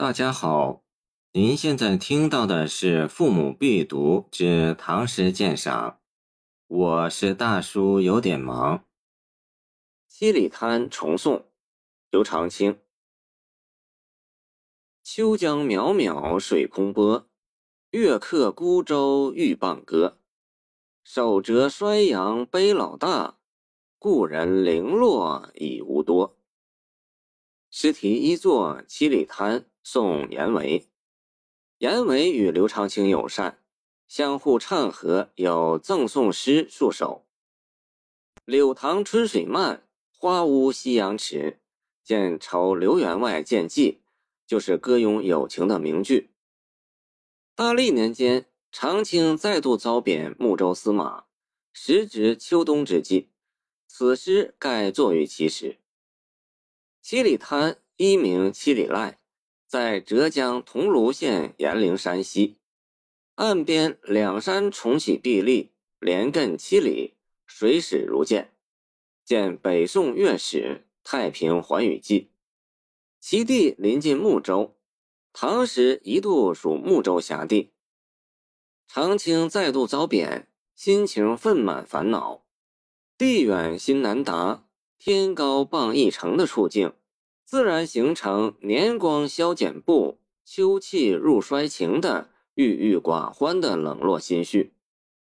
大家好，您现在听到的是《父母必读之唐诗鉴赏》，我是大叔，有点忙。《七里滩》重诵，刘长卿。秋江渺渺水空波，月客孤舟欲傍歌。手折衰杨悲老大，故人零落已无多。诗题一作《七里滩》。宋严维，严维与刘长卿友善，相互唱和，有赠送诗数首。柳塘春水漫，花屋夕阳迟。见酬刘员外见寄，就是歌咏友情的名句。大历年间，长卿再度遭贬睦州司马，时值秋冬之际，此诗盖作于其时。七里滩一名七里濑。在浙江桐庐县炎陵山西，岸边两山重起壁立，连亘七里，水始如见。见北宋乐史《太平寰宇记》，其地临近睦州，唐时一度属睦州辖地。长卿再度遭贬，心情愤满烦恼，地远心难达，天高傍一城的处境。自然形成年光消减步，秋气入衰情的郁郁寡欢的冷落心绪。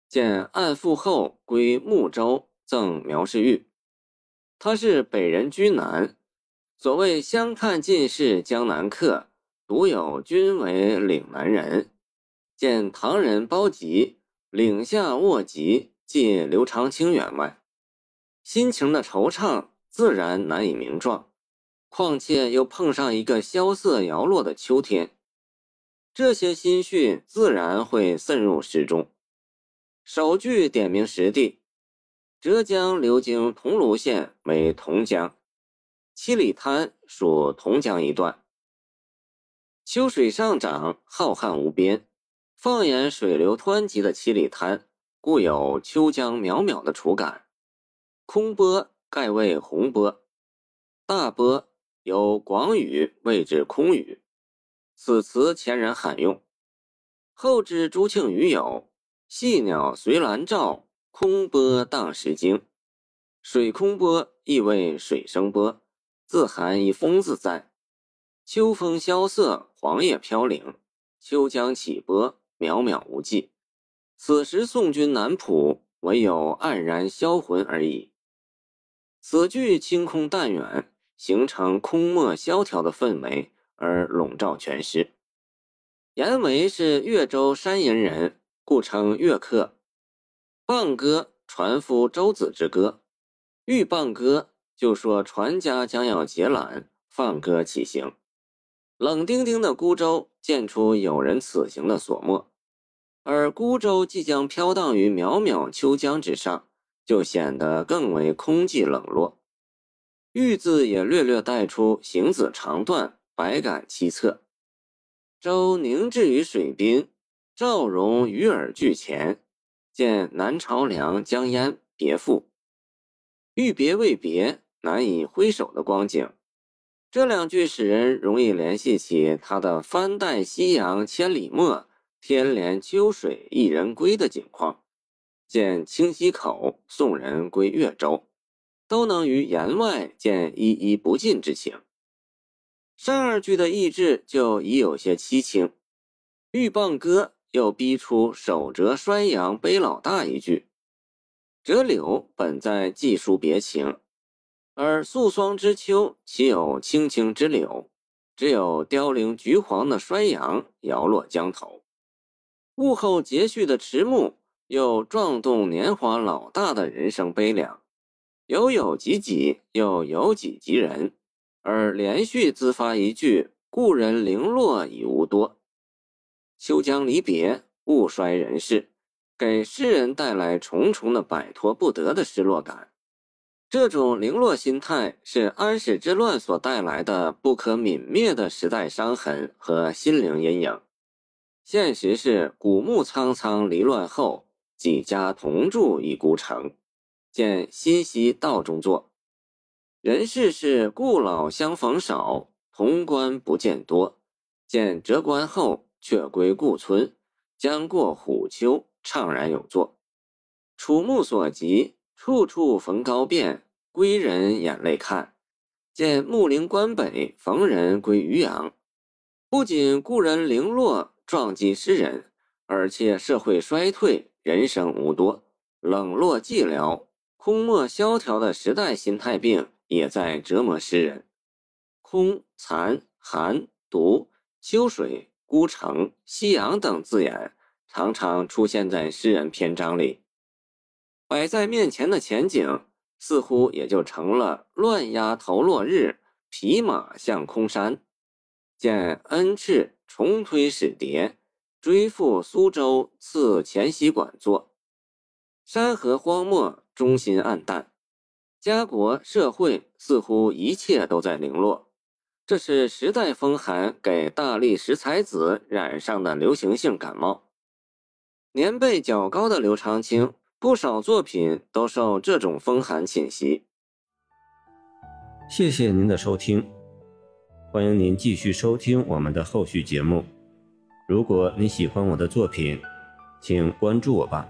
见案复后归睦州赠苗氏玉，他是北人居南。所谓相看尽是江南客，独有君为岭南人。见唐人包吉岭下卧疾，寄刘长卿员外，心情的惆怅自然难以名状。况且又碰上一个萧瑟摇落的秋天，这些心绪自然会渗入诗中。首句点明实地，浙江流经桐庐县为桐江，七里滩属桐江一段。秋水上涨，浩瀚无边。放眼水流湍急的七里滩，故有秋江渺渺的楚感。空波盖为洪波，大波。有广语谓之空语，此词前人罕用。后之朱庆余有“细鸟随兰照，空波荡石经”，水空波亦为水声波，自含一风字在。秋风萧瑟，黄叶飘零，秋江起波，渺渺无际。此时宋军南浦，唯有黯然销魂而已。此句清空淡远。形成空漠萧条的氛围，而笼罩全诗。严维是越州山阴人，故称越客。傍歌，船夫舟子之歌。欲傍歌，就说船家将要解缆，放歌起行。冷丁丁的孤舟，见出有人此行的所默。而孤舟即将飘荡于渺渺秋江之上，就显得更为空寂冷落。玉字也略略带出行子长断，百感凄恻。舟凝滞于水滨，赵荣与尔俱前。见南朝梁江淹别赋，欲别未别，难以挥手的光景。这两句使人容易联系起他的“帆带夕阳千里没，天连秋水一人归”的景况。见清溪口送人归越州。都能于言外见依依不尽之情。上二句的意志就已有些凄清，欲傍歌又逼出手折衰杨悲老大一句。折柳本在寄书别情，而素霜之秋岂有青青之柳？只有凋零橘黄的衰杨摇落江头。物后节续的迟暮又撞动年华老大的人生悲凉。有有及己，又有己及人，而连续自发一句“故人零落已无多”，秋江离别，物衰人逝，给诗人带来重重的摆脱不得的失落感。这种零落心态是安史之乱所带来的不可泯灭的时代伤痕和心灵阴影。现实是古木苍苍离乱后，几家同住一孤城。见新溪道中作，人世是故老相逢少，潼关不见多。见折冠后，却归故村，将过虎丘，怅然有作。楚目所及，处处逢高变，归人眼泪看。见木陵关北，逢人归渔阳。不仅故人零落，撞击诗人，而且社会衰退，人生无多，冷落寂寥，空漠萧条的时代心态病也在折磨诗人。空、残、寒、毒、秋水、孤城、夕阳等字眼，常常出现在诗人篇章里。摆在面前的前景，似乎也就成了乱鸦头落日，匹马向空山。见恩赐重推使牒，追赴苏州赐钱溪馆坐。山河荒漠，中心暗淡，家国社会似乎一切都在零落。这是时代风寒给大历十才子染上的流行性感冒。年辈较高的刘长卿，不少作品都受这种风寒侵袭。谢谢您的收听。欢迎您继续收听我们的后续节目。如果你喜欢我的作品，请关注我吧。